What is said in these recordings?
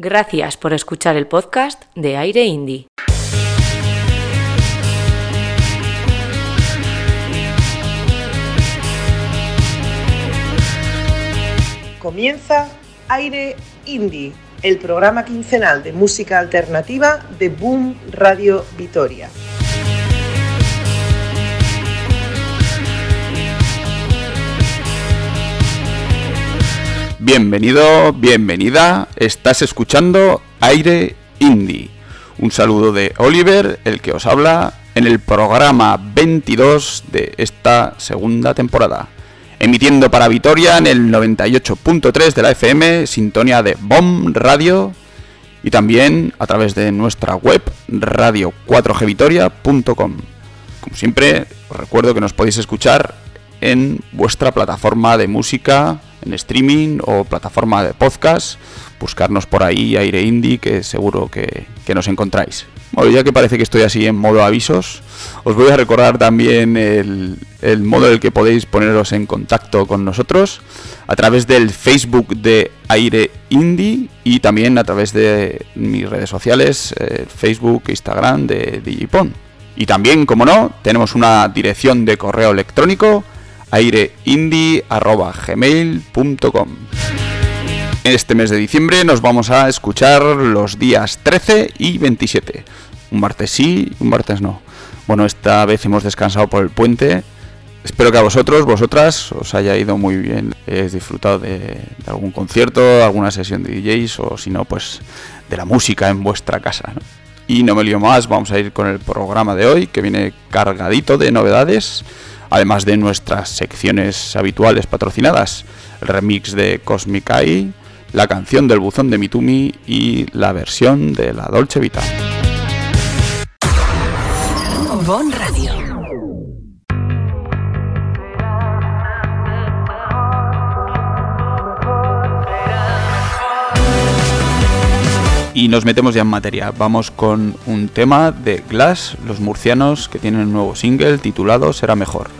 Gracias por escuchar el podcast de Aire Indie. Comienza Aire Indie, el programa quincenal de música alternativa de Boom Radio Vitoria. Bienvenido, bienvenida, estás escuchando Aire Indie. Un saludo de Oliver, el que os habla en el programa 22 de esta segunda temporada. Emitiendo para Vitoria en el 98.3 de la FM, sintonía de BOM Radio y también a través de nuestra web radio4gvitoria.com. Como siempre, os recuerdo que nos podéis escuchar en vuestra plataforma de música streaming o plataforma de podcast. Buscarnos por ahí, Aire Indie, que seguro que, nos encontráis. Bueno, ya que parece que estoy así en modo avisos, os voy a recordar también el, el modo en el que podéis poneros en contacto con nosotros a través del Facebook de Aire Indie y también a través de mis redes sociales, eh, Facebook, Instagram de Digipon. Y también, como no, tenemos una dirección de correo electrónico aireindie.gmail.com Este mes de diciembre nos vamos a escuchar los días 13 y 27. Un martes sí, un martes no. Bueno, esta vez hemos descansado por el puente. Espero que a vosotros, vosotras, os haya ido muy bien. He disfrutado de, algún concierto, alguna sesión de DJs o si no, pues de la música en vuestra casa. Y no me lío más, vamos a ir con el programa de hoy que viene cargadito de novedades además de nuestras secciones habituales patrocinadas, el remix de Cosmic Eye, la canción del buzón de Mitumi y la versión de la Dolce Vita. Bon Radio. Y nos metemos ya en materia. Vamos con un tema de Glass, los murcianos, que tienen un nuevo single titulado Será Mejor.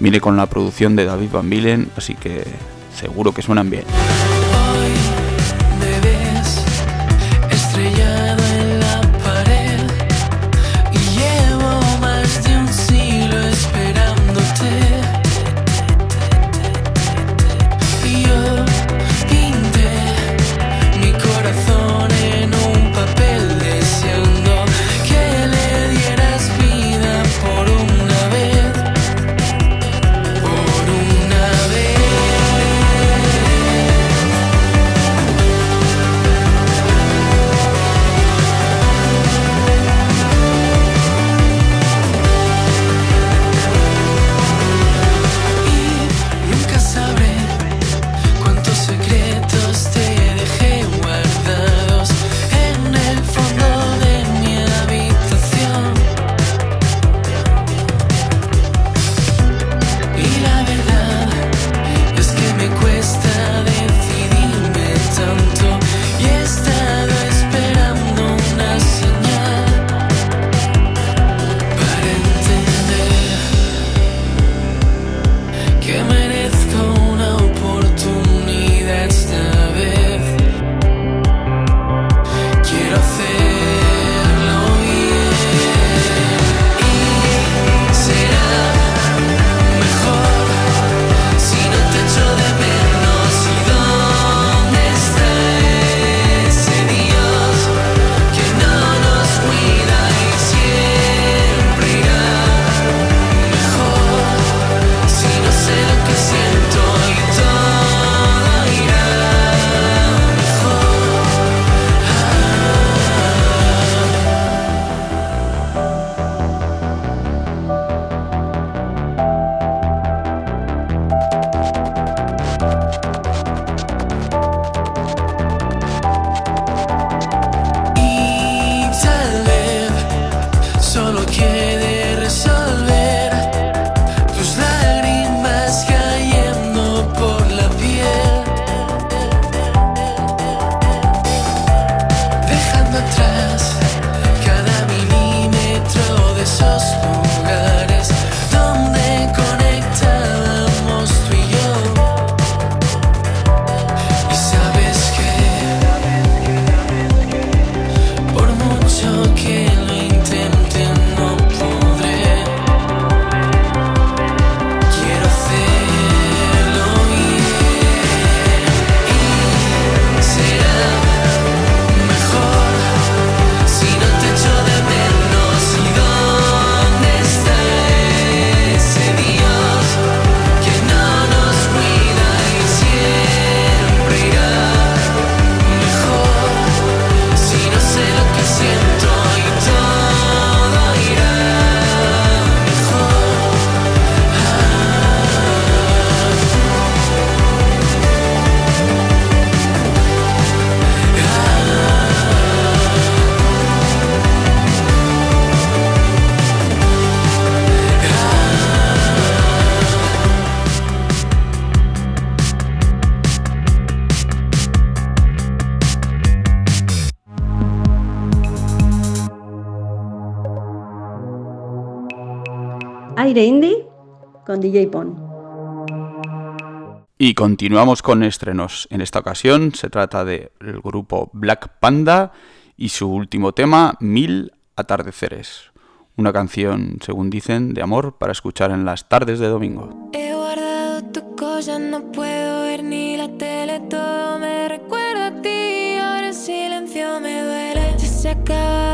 Mire con la producción de David Van Bilen, así que seguro que suenan bien. Aire Indie con DJ Pon. Y continuamos con estrenos. En esta ocasión se trata del grupo Black Panda y su último tema, Mil Atardeceres. Una canción, según dicen, de amor para escuchar en las tardes de domingo. He guardado tu cosa, no puedo ver ni la tele, todo me recuerda a ti, ahora el silencio me duele. Se acaba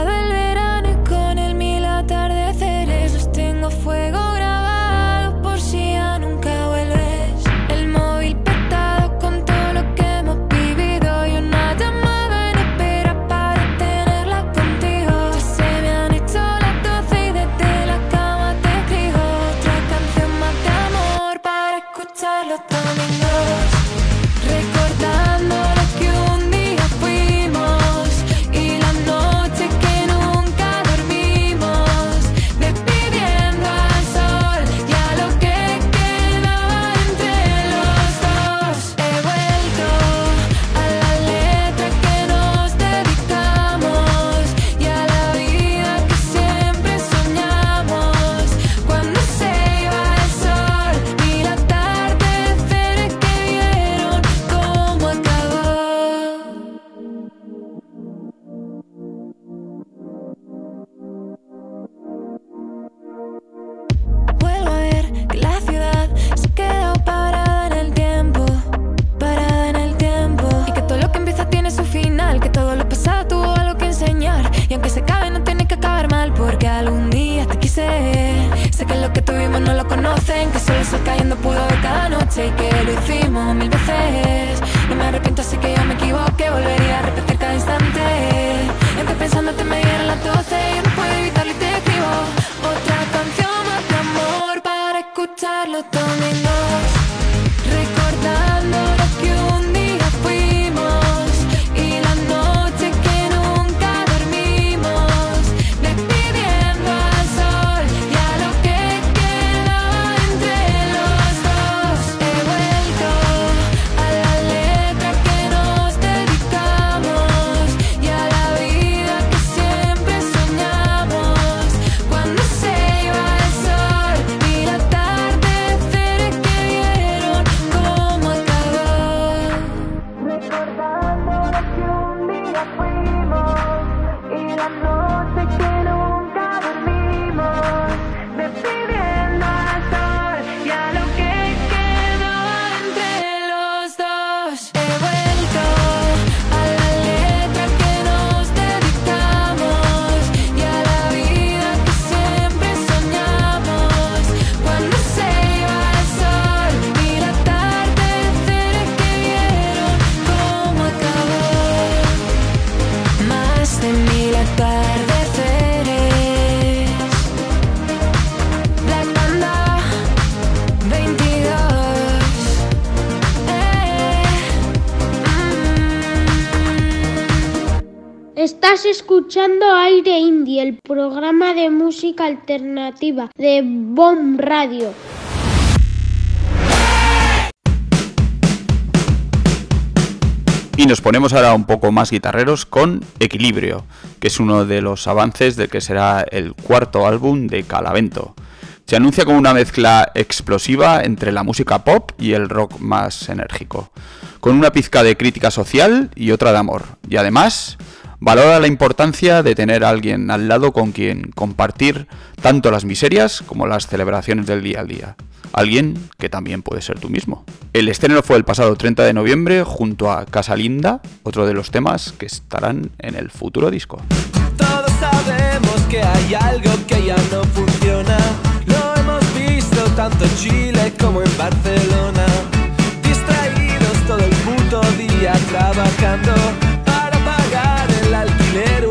Y aunque se acabe, no tiene que acabar mal, porque algún día te quise. Sé que lo que tuvimos no lo conocen, que solo sol cayendo pudo ver cada noche y que lo hicimos mil veces. No me arrepiento, así que ya me equivoqué, volvería a repetir cada instante. Y aunque pensándote me dieron las doce, yo no puedo evitarlo y te escribo otra canción más de amor para escuchar los Estás escuchando Aire Indie, el programa de música alternativa de Bomb Radio. Y nos ponemos ahora un poco más guitarreros con Equilibrio, que es uno de los avances de que será el cuarto álbum de Calavento. Se anuncia como una mezcla explosiva entre la música pop y el rock más enérgico, con una pizca de crítica social y otra de amor. Y además, valora la importancia de tener a alguien al lado con quien compartir tanto las miserias como las celebraciones del día al día. Alguien que también puede ser tú mismo. El estreno fue el pasado 30 de noviembre junto a Casa Linda, otro de los temas que estarán en el futuro disco. Todos sabemos que hay algo que ya no funciona. Lo hemos visto tanto en Chile como en Barcelona. Distraídos todo el puto día trabajando el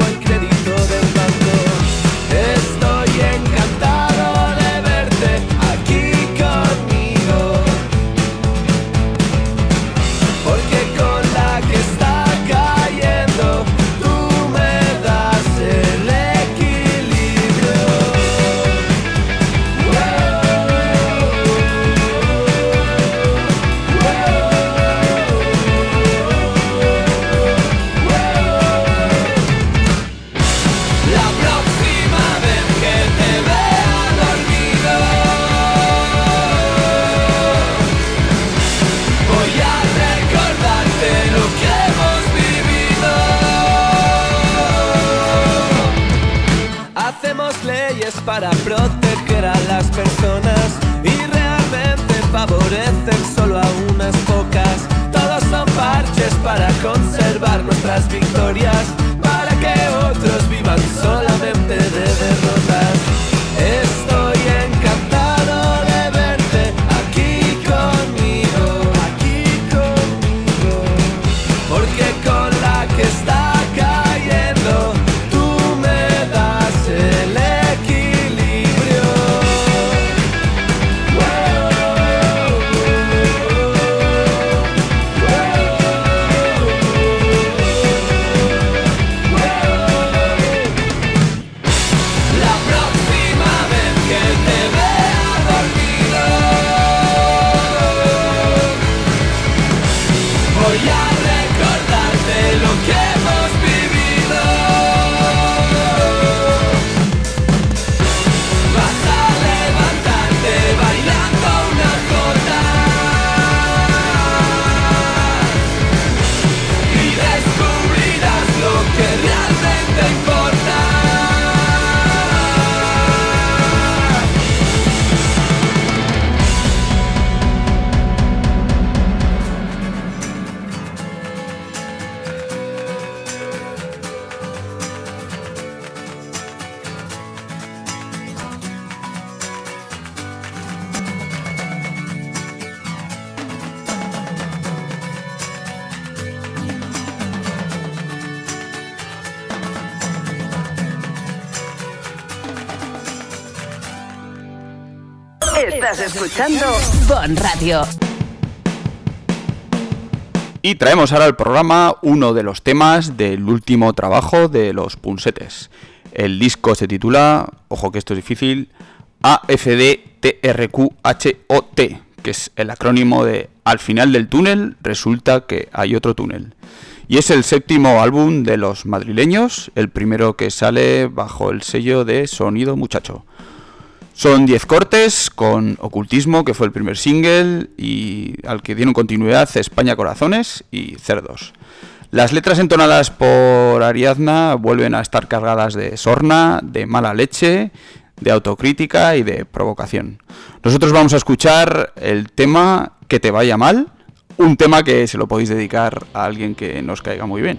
para proteger a las personas y realmente favorecen solo a unas pocas. Todos son parches para conservar nuestras victorias, para que Bon Radio. Y traemos ahora al programa uno de los temas del último trabajo de los Punsetes. El disco se titula, ojo que esto es difícil, AFDTRQHOT, que es el acrónimo de Al final del túnel resulta que hay otro túnel. Y es el séptimo álbum de los madrileños, el primero que sale bajo el sello de Sonido Muchacho. Son 10 cortes con Ocultismo, que fue el primer single y al que dieron continuidad España Corazones y Cerdos. Las letras entonadas por Ariadna vuelven a estar cargadas de sorna, de mala leche, de autocrítica y de provocación. Nosotros vamos a escuchar el tema Que te vaya mal, un tema que se lo podéis dedicar a alguien que nos caiga muy bien.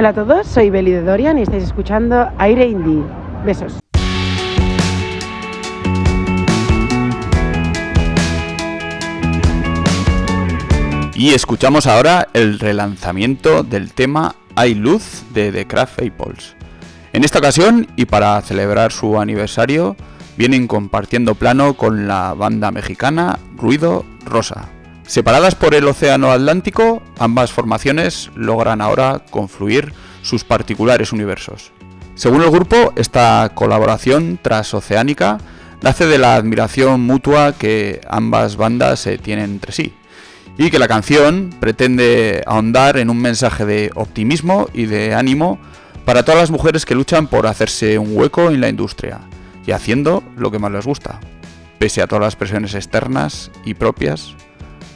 Hola a todos, soy Beli de Dorian y estáis escuchando Aire Indie. Besos. Y escuchamos ahora el relanzamiento del tema Hay Luz de The Craft Apples. En esta ocasión, y para celebrar su aniversario, vienen compartiendo plano con la banda mexicana Ruido Rosa. Separadas por el Océano Atlántico, ambas formaciones logran ahora confluir sus particulares universos. Según el grupo, esta colaboración transoceánica nace de la admiración mutua que ambas bandas se tienen entre sí, y que la canción pretende ahondar en un mensaje de optimismo y de ánimo para todas las mujeres que luchan por hacerse un hueco en la industria y haciendo lo que más les gusta, pese a todas las presiones externas y propias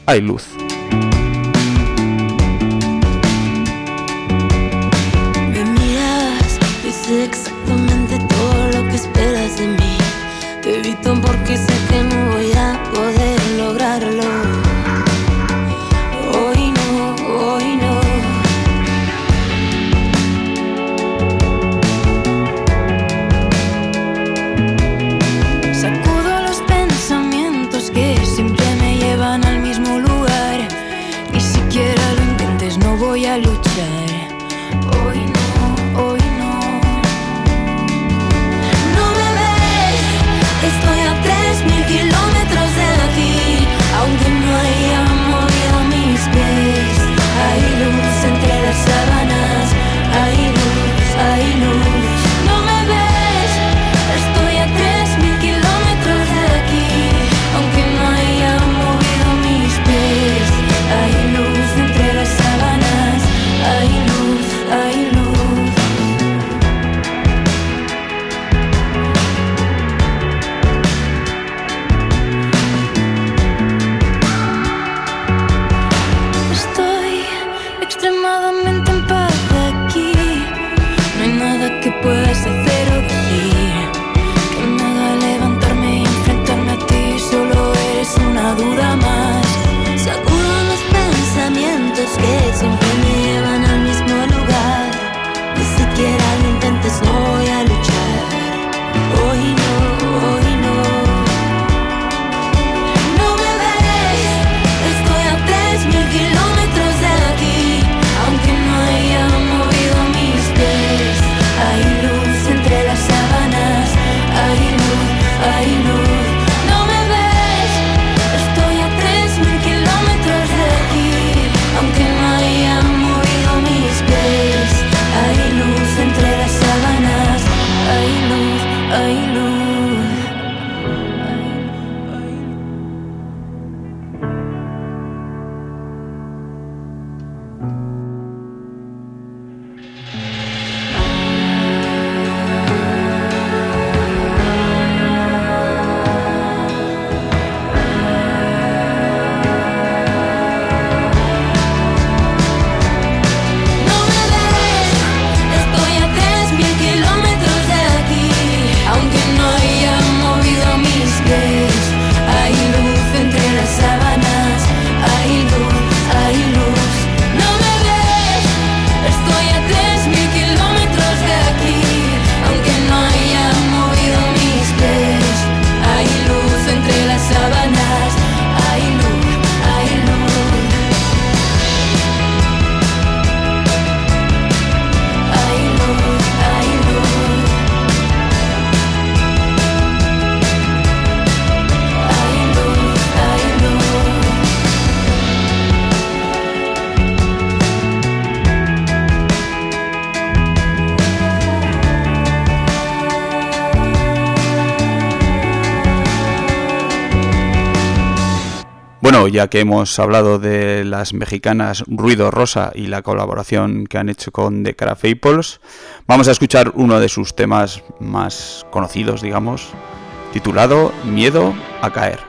hay luz. Ya que hemos hablado de las mexicanas Ruido Rosa y la colaboración que han hecho con The Craft Apples, vamos a escuchar uno de sus temas más conocidos, digamos, titulado Miedo a caer.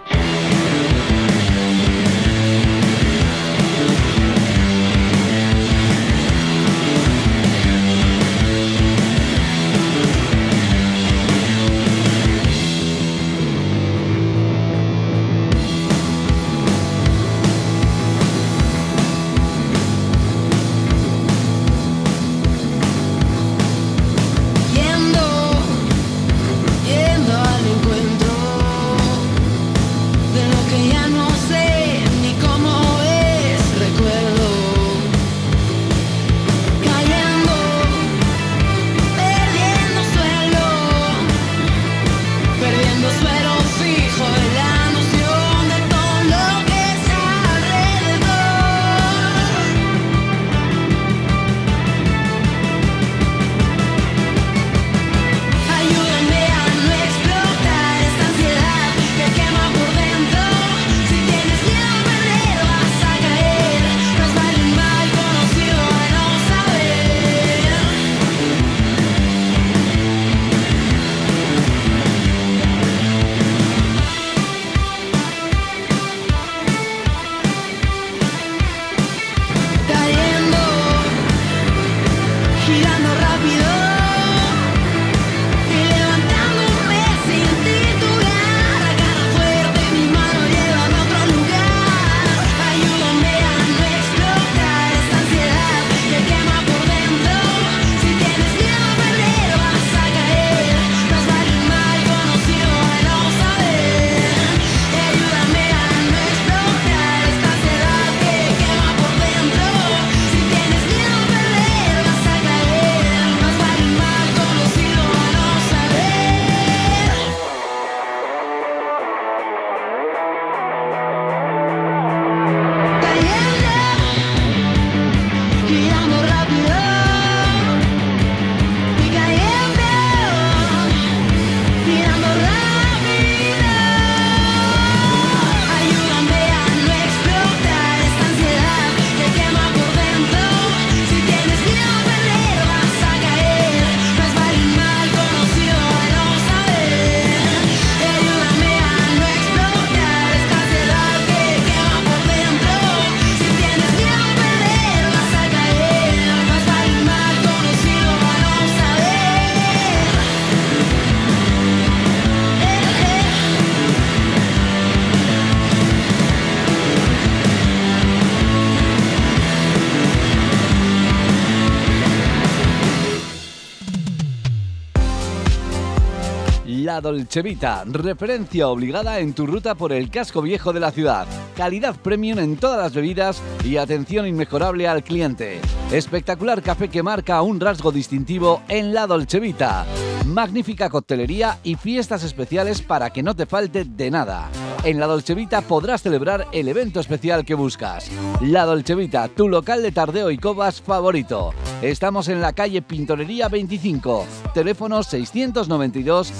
Dolcevita, referencia obligada en tu ruta por el casco viejo de la ciudad. Calidad premium en todas las bebidas y atención inmejorable al cliente. Espectacular café que marca un rasgo distintivo en La Dolcevita. Magnífica coctelería y fiestas especiales para que no te falte de nada. En La Dolcevita podrás celebrar el evento especial que buscas. La Dolcevita, tu local de tardeo y cobas favorito. Estamos en la calle Pintorería 25, teléfono 692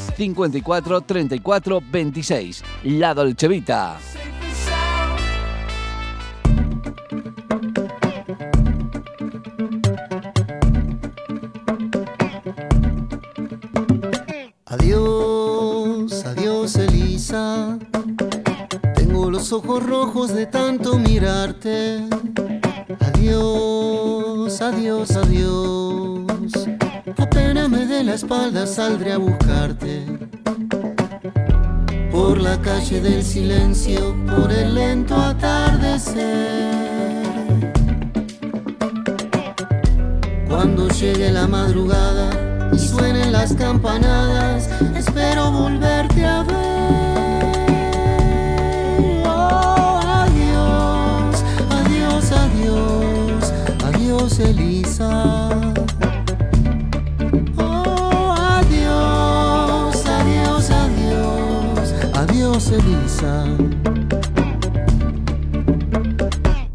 54 34 26. La Dolcevita. Adiós, adiós Elisa. Tengo los ojos rojos de tanto mirarte. Adiós, adiós, adiós. Apenas me dé la espalda saldré a buscarte. Por la calle del silencio, por el lento atardecer. Cuando llegue la madrugada y suenen las campanadas, espero volverte a ver. Oh, adiós, adiós, adiós, adiós, Elisa.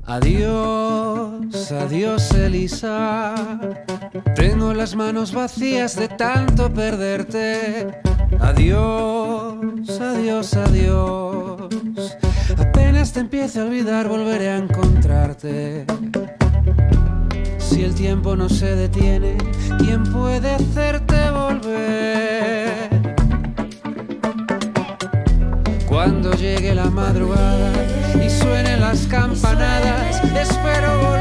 Adiós, adiós Elisa. Tengo las manos vacías de tanto perderte. Adiós, adiós, adiós. Apenas te empiece a olvidar, volveré a encontrarte. Si el tiempo no se detiene, ¿quién puede hacerte volver? Cuando llegue la madrugada y suenen las campanadas, espero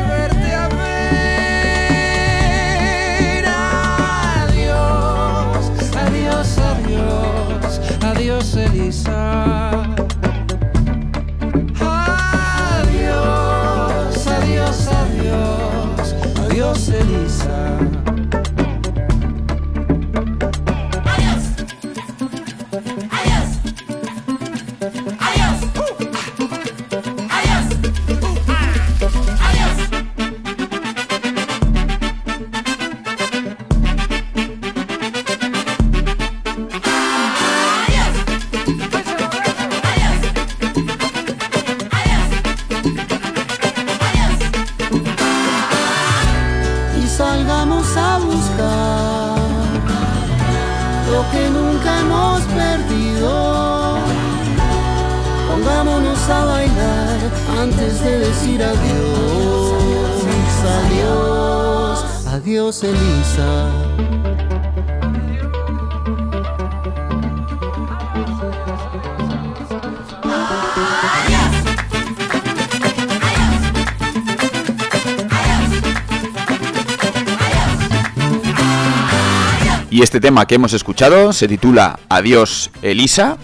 este tema que hemos escuchado se titula Adiós Elisa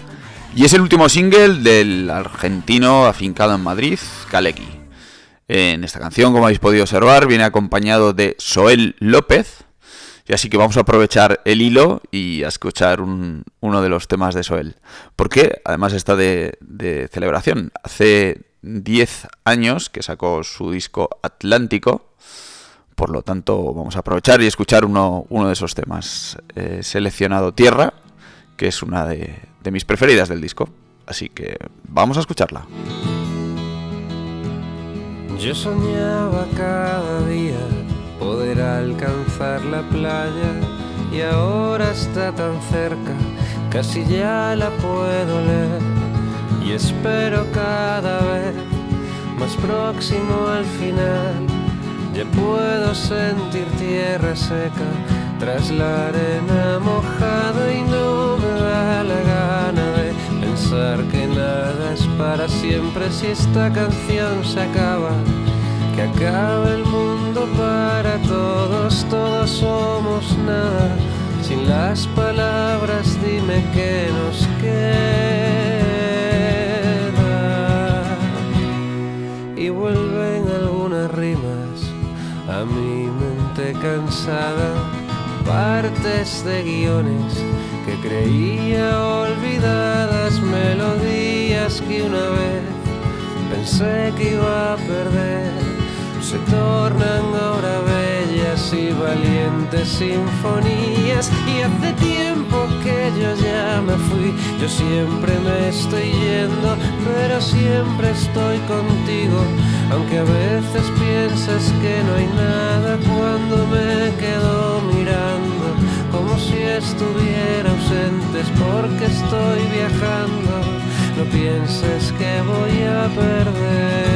y es el último single del argentino afincado en Madrid, Kaleki. En esta canción, como habéis podido observar, viene acompañado de Soel López. Y así que vamos a aprovechar el hilo y a escuchar un- uno de los temas de Soel. Porque además está de, de celebración. Hace 10 años que sacó su disco Atlántico. Por lo tanto, vamos a aprovechar y escuchar uno, de esos temas. He seleccionado Tierra, que es una de, de mis preferidas del disco. Así que vamos a escucharla. Yo soñaba cada día poder alcanzar la playa y ahora está tan cerca, casi ya la puedo leer y espero cada vez más próximo al final. Ya puedo sentir tierra seca tras la arena mojada y no me da la gana de pensar que nada es para siempre si esta canción se acaba. Que acabe el mundo para todos, todos somos nada. Sin las palabras dime que nos queda. Y vuelven algunas rimas a mi mente cansada partes de guiones que creía olvidadas, melodías que una vez pensé que iba a perder, se tornan ahora bellas y valientes sinfonías. Y hace tiempo que yo ya me fui, yo siempre me estoy yendo, pero siempre estoy contigo. Aunque a veces piensas que no hay No pienses que voy a perderme.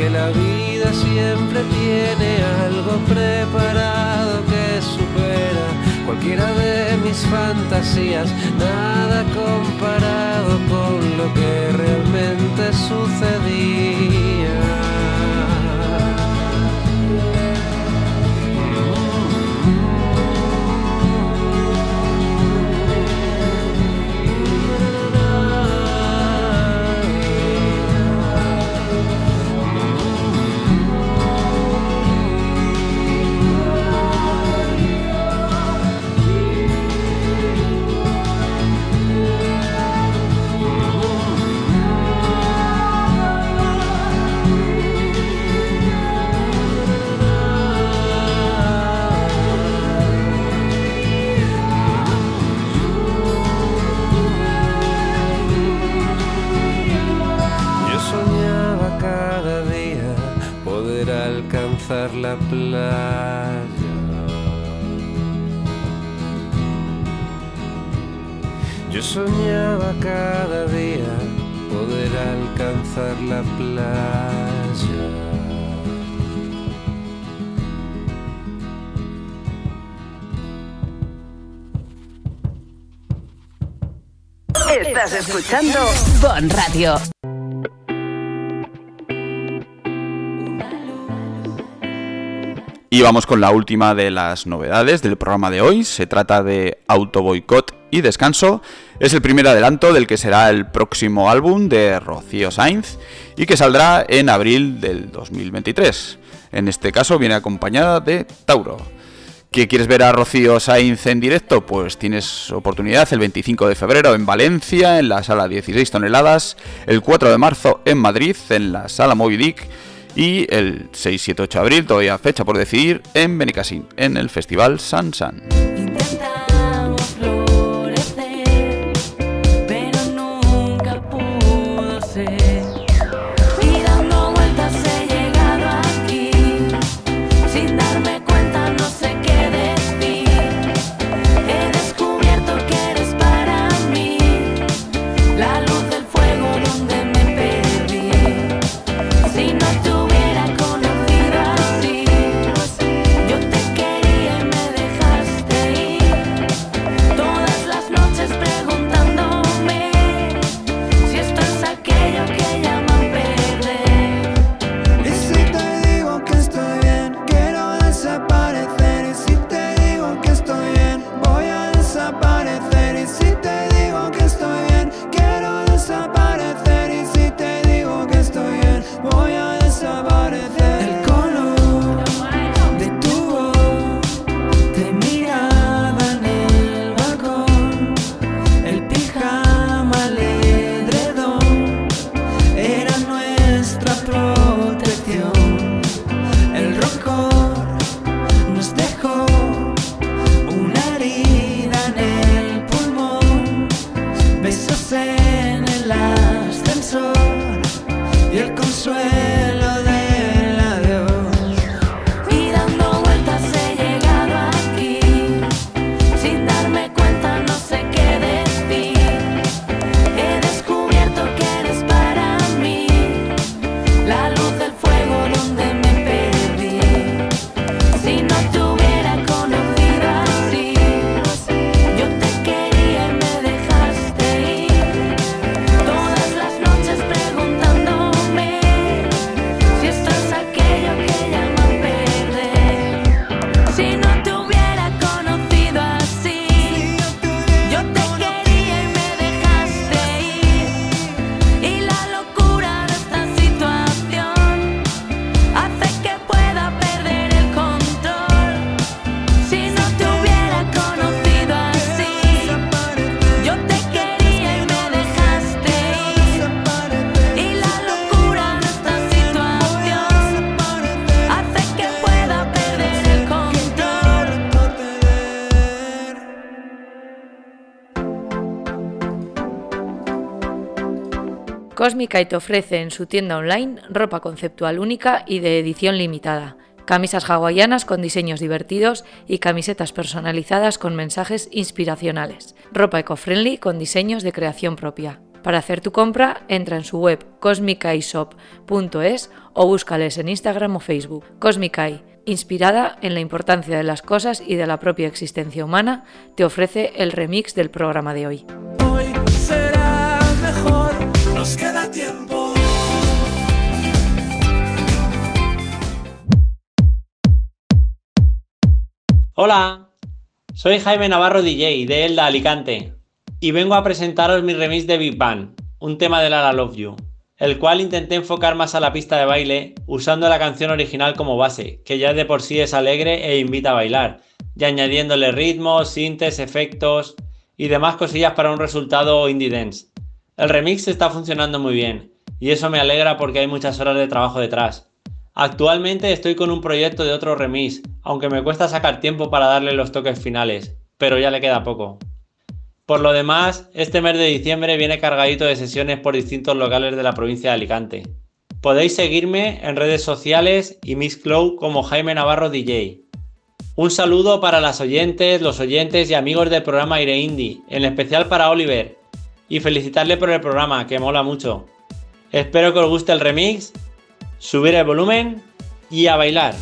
que la vida siempre tiene algo preparado que supera cualquiera de mis fantasías, nada comparado con lo que realmente sucedía. Soñaba cada día poder alcanzar la playa. Estás escuchando Bon Radio. Y vamos con la última de las novedades del programa de hoy. Se trata de Auto Boicot y Descanso. Es el primer adelanto del que será el próximo álbum de Rocío Sainz y que saldrá en abril del 2023. En este caso viene acompañada de Tauro. ¿Que quieres ver a Rocío Sainz en directo? Pues tienes oportunidad el 25 de febrero en Valencia, en la sala 16 toneladas, el 4 de marzo en Madrid, en la sala Moby Dick, y el 6, 7, 8 de abril, todavía fecha por decidir, en Benicassin, en el Festival San San. Cosmic Eye te ofrece en su tienda online ropa conceptual única y de edición limitada, camisas hawaianas con diseños divertidos y camisetas personalizadas con mensajes inspiracionales, ropa eco-friendly con diseños de creación propia. Para hacer tu compra, entra en su web cosmicaishop.es o búscales en Instagram o Facebook. Cosmic Eye, inspirada en la importancia de las cosas y de la propia existencia humana, te ofrece el remix del programa de hoy. Hola, soy Jaime Navarro DJ de Elda Alicante y vengo a presentaros mi remix de Big Bang, un tema de Lara Love You, el cual intenté enfocar más a la pista de baile usando la canción original como base, que ya de por sí es alegre e invita a bailar, y añadiéndole ritmos, sintes, efectos y demás cosillas para un resultado indie dance. El remix está funcionando muy bien, y eso me alegra porque hay muchas horas de trabajo detrás. Actualmente estoy con un proyecto de otro remix, aunque me cuesta sacar tiempo para darle los toques finales, pero ya le queda poco. Por lo demás, este mes de diciembre viene cargadito de sesiones por distintos locales de la provincia de Alicante. Podéis seguirme en redes sociales y Mixcloud como Jaime Navarro DJ. Un saludo para las oyentes, los oyentes y amigos del programa Aire Indie, en especial para Oliver, y felicitarle por el programa, que mola mucho. Espero que os guste el remix, subir el volumen y a bailar.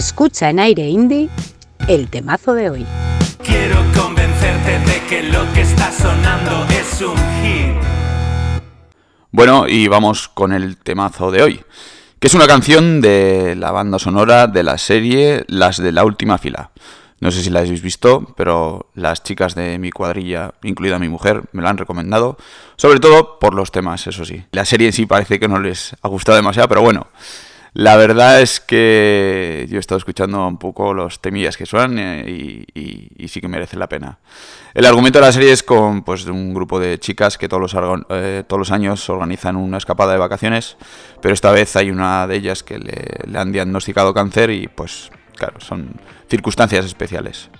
Escucha en aire indie el temazo de hoy. Quiero convencerte de que lo que está sonando es un hit. Bueno, y vamos con el temazo de hoy, que es una canción de la banda sonora de la serie Las de la Última Fila. No sé si la habéis visto, pero las chicas de mi cuadrilla, incluida mi mujer, me la han recomendado. Sobre todo por los temas, eso sí. La serie en sí parece que no les ha gustado demasiado, pero bueno. La verdad es que yo he estado escuchando un poco los temillas que suenan eh, y, sí que merece la pena. El argumento de la serie es con pues, un grupo de chicas que todos los, argon- eh, todos los años organizan una escapada de vacaciones, pero esta vez hay una de ellas que le, le han diagnosticado cáncer y pues claro, son circunstancias especiales.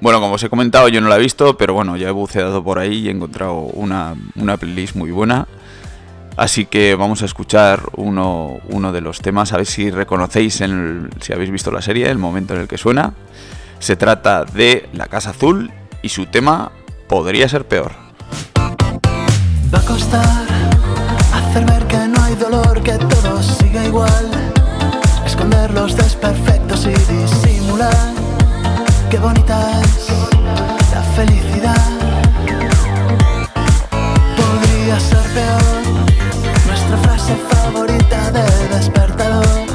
Bueno, como os he comentado, yo no la he visto, pero bueno, ya he buceado por ahí y he encontrado una, una playlist muy buena. Así que vamos a escuchar uno, uno de los temas, a ver si reconocéis, en el- si habéis visto la serie, el momento en el que suena. Se trata de La Casa Azul y su tema podría ser peor. Va a costar hacer ver que no hay dolor, que todo sigue igual. Esconder los desperfectos y disimular. Qué bonita es la felicidad. Despertador.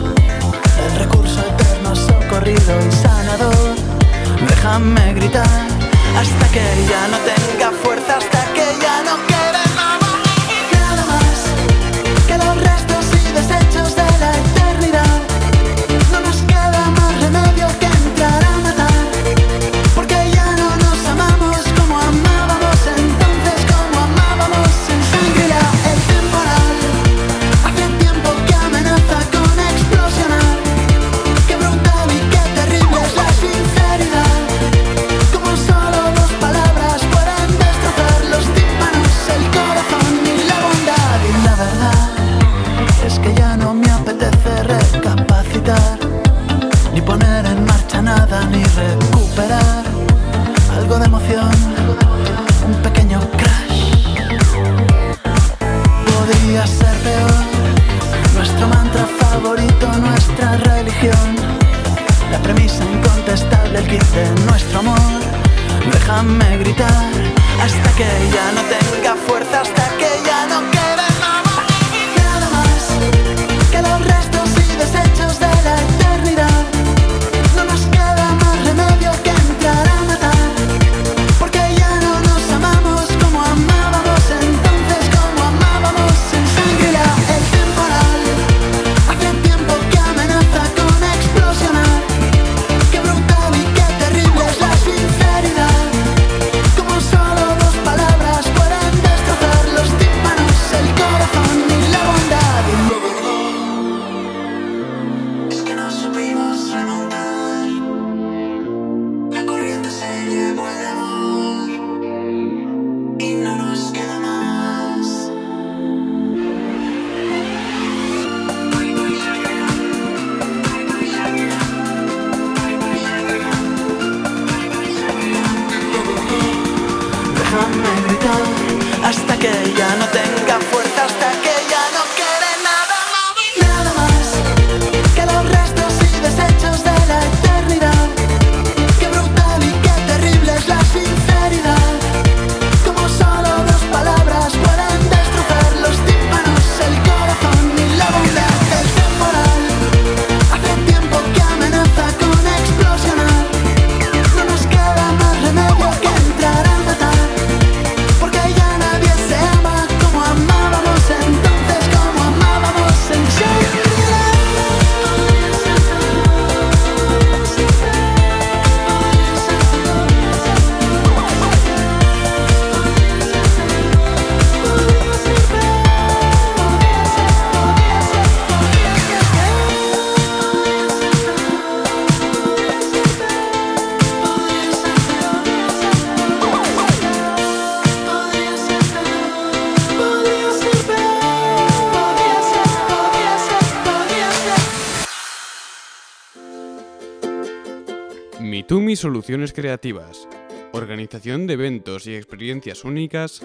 El recurso eterno socorrido y sanador. Déjame gritar hasta que ya no tenga fuerza, hasta que ya no Soluciones Creativas. Organización de eventos y experiencias únicas.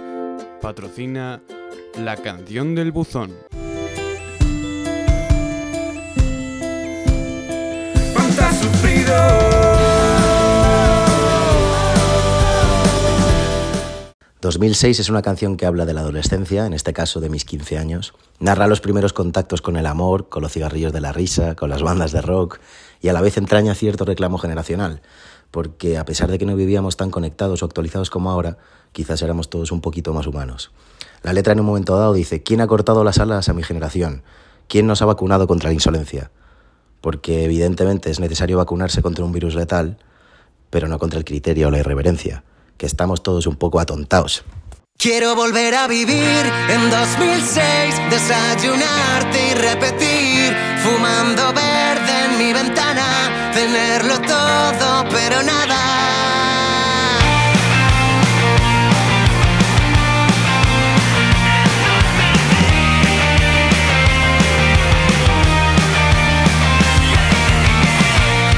Patrocina La Canción del Buzón. sufrido. 2006 es una canción que habla de la adolescencia, en este caso de mis 15 años. Narra los primeros contactos con el amor, con los cigarrillos de la risa, con las bandas de rock y a la vez entraña cierto reclamo generacional, porque a pesar de que no vivíamos tan conectados o actualizados como ahora, quizás éramos todos un poquito más humanos. La letra en un momento dado dice, ¿quién ha cortado las alas a mi generación? ¿Quién nos ha vacunado contra la insolencia? Porque evidentemente es necesario vacunarse contra un virus letal, pero no contra el criterio o la irreverencia, que estamos todos un poco atontados. Quiero volver a vivir en 2006, desayunarte y repetir, fumando verde en mi ventana, tenerlo todo pero nada.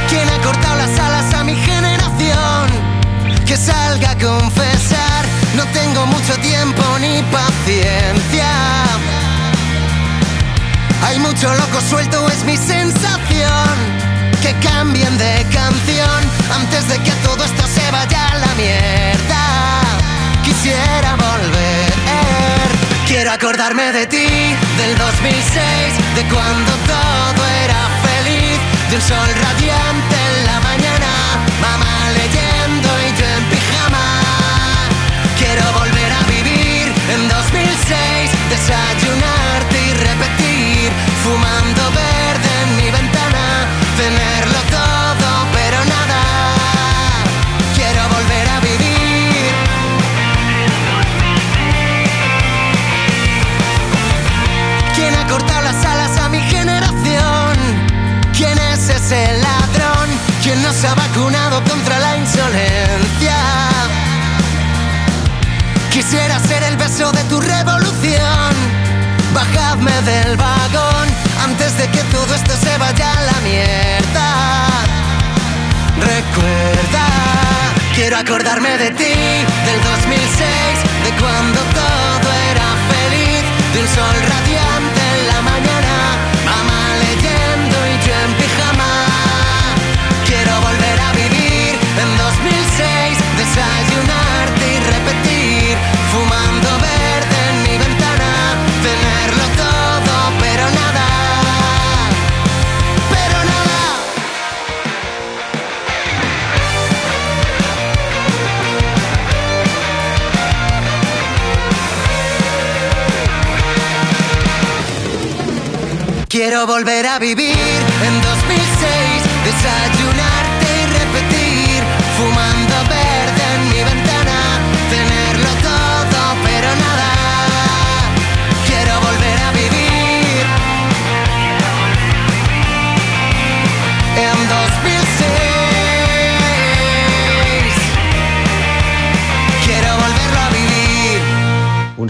¿Quién ha cortado las alas a mi generación? Que salga a confesar, no tengo mucho tiempo ni paciencia. Hay mucho loco suelto, es mi sensación. Cambien de canción antes de que todo esto se vaya a la mierda. Quisiera volver. Quiero acordarme de ti, del 2006, de cuando todo era feliz, de un sol radiante en la mañana, mamá leyendo y yo en pijama. Quiero volver a vivir en 2006, desayunarte y repetir, fumando insolencia? Quisiera ser el beso de tu revolución. Bajadme del vagón antes de que todo esto se vaya a la mierda. Recuerda, quiero acordarme de ti, del 2006, de cuando todo era feliz, de un sol radiante volver a vivir. En 2006, desayunarte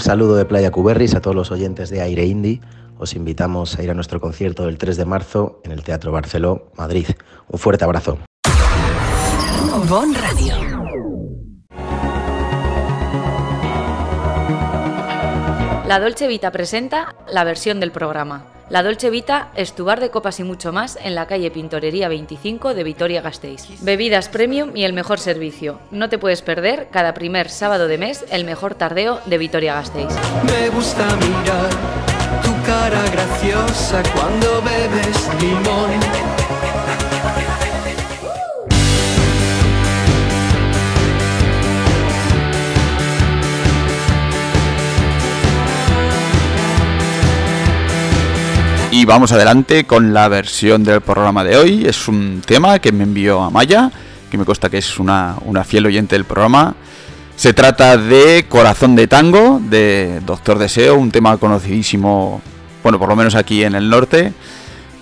saludo de Playa Cuberris a todos los oyentes de Aire Indie. Os invitamos a ir a nuestro concierto del 3 de marzo en el Teatro Barceló, Madrid. Un fuerte abrazo. Bon Radio. La Dolce Vita presenta la versión del programa. La Dolce Vita es tu bar de copas y mucho más en la calle Pintorería 25 de Vitoria-Gasteiz. Bebidas premium y el mejor servicio. No te puedes perder cada primer sábado de mes el mejor tardeo de Vitoria-Gasteiz. Me gusta mirar tu cara graciosa cuando bebes limón. Y vamos adelante con la versión del programa de hoy. Es un tema que me envió Amaya, que me consta que es una, una fiel oyente del programa. Se trata de Corazón de Tango, de Doctor Deseo, un tema conocidísimo, bueno, por lo menos aquí en el norte,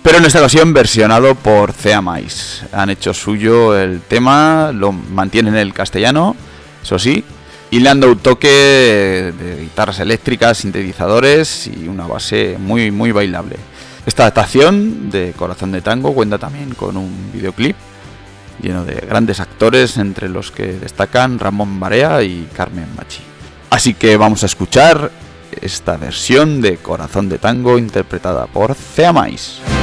pero en esta ocasión versionado por Ceamais. Han hecho suyo el tema, lo mantienen en el castellano, eso sí, dado un toque de guitarras eléctricas, sintetizadores y una base muy, muy bailable. Esta adaptación de Corazón de Tango cuenta también con un videoclip lleno de grandes actores, entre los que destacan Ramón Barea y Carmen Machi. Así que vamos a escuchar esta versión de Corazón de Tango interpretada por Ceamais. Dijiste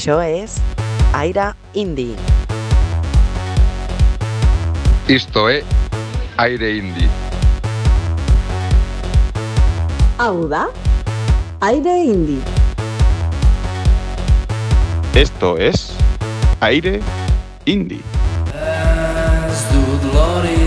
Això és Aire Indie. Isto é Aire Indie. Hau da, Aire Indie. Esto es Aire Indie. Ez dut lorik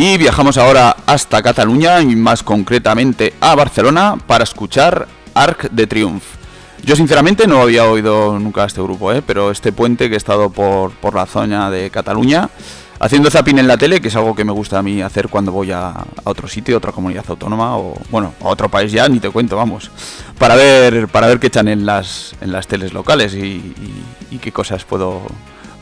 Y viajamos ahora hasta Cataluña y más concretamente a Barcelona para escuchar Arc de Triumph. Yo sinceramente no había oído nunca a este grupo, ¿eh? pero este puente que he estado por, por la zona de Cataluña haciendo zapping en la tele, que es algo que me gusta a mí hacer cuando voy a, a otro sitio, otra comunidad autónoma o bueno, a otro país ya, ni te cuento, vamos, para ver para ver qué echan en las en las teles locales y, y- y qué cosas puedo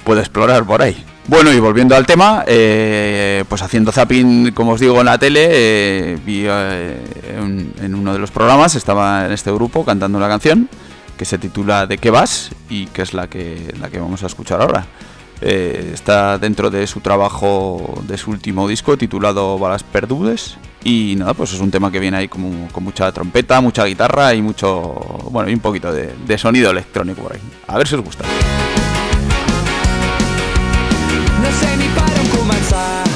puedo explorar por ahí. Bueno, y volviendo al tema, eh, pues haciendo zapping, como os digo, en la tele, eh, vi eh, en, en uno de los programas, estaba en este grupo cantando una canción que se titula ¿De qué vas? y que es la que, la que vamos a escuchar ahora. Eh, está dentro de su trabajo, de su último disco titulado Balas Perdudes. Y nada, pues es un tema que viene ahí como, con mucha trompeta, mucha guitarra y mucho, bueno, y un poquito de, de sonido electrónico por ahí. A ver si os gusta. No sé ni per on començar.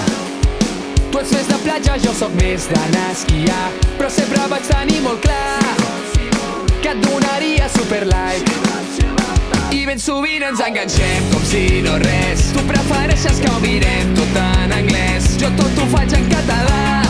Tu ets més de platja, jo sóc més d'anar a esquiar Però sempre vaig tenir molt clar Que et donaria super like I ben sovint ens enganxem com si no res. Tu prefereixes que ho mirem tot en anglès. Jo tot ho faig en català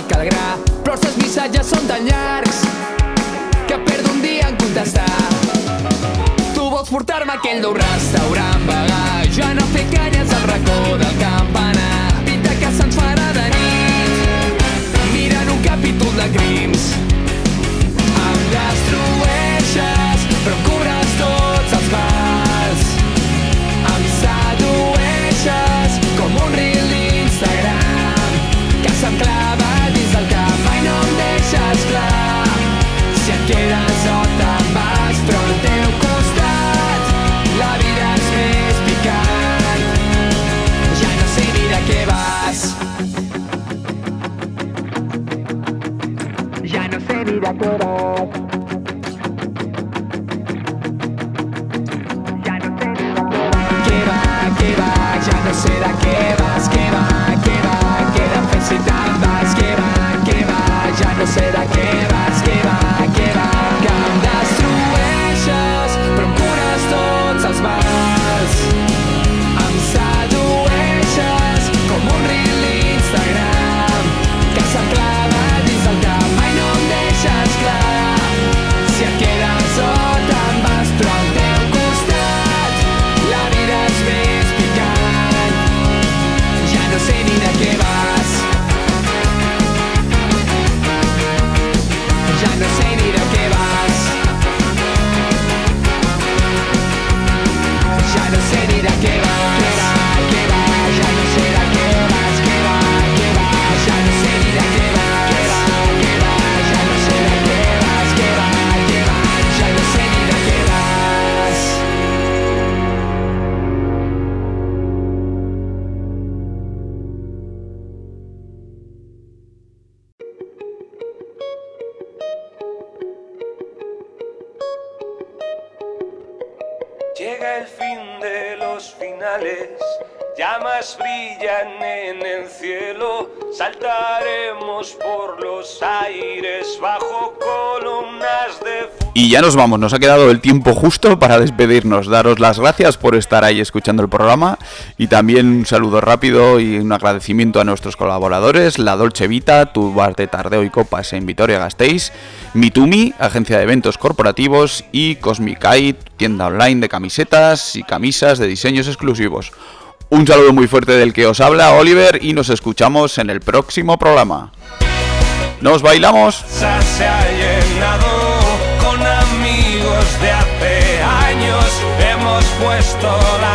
mica al gra Però els teus missatges són tan llargs Que perdo un dia en contestar. Tu vols portar-me a aquell nou restaurant vegà. Jo no fer canyes al racó del campanar ni de què vas. Què va, ja no què va, ya nos vamos, nos ha quedado el tiempo justo para despedirnos. Daros las gracias por estar ahí escuchando el programa y también un saludo rápido y un agradecimiento a nuestros colaboradores, La Dolce Vita, Tu Bar de Tardeo y Copas en Vitoria Gasteiz, Mitumi, agencia de eventos corporativos y Cosmicai, tienda online de camisetas y camisas de diseños exclusivos. Un saludo muy fuerte del que os habla Oliver y nos escuchamos en el próximo programa. ¡Nos bailamos! Llenado amigos de hace años. Hemos puesto canciones.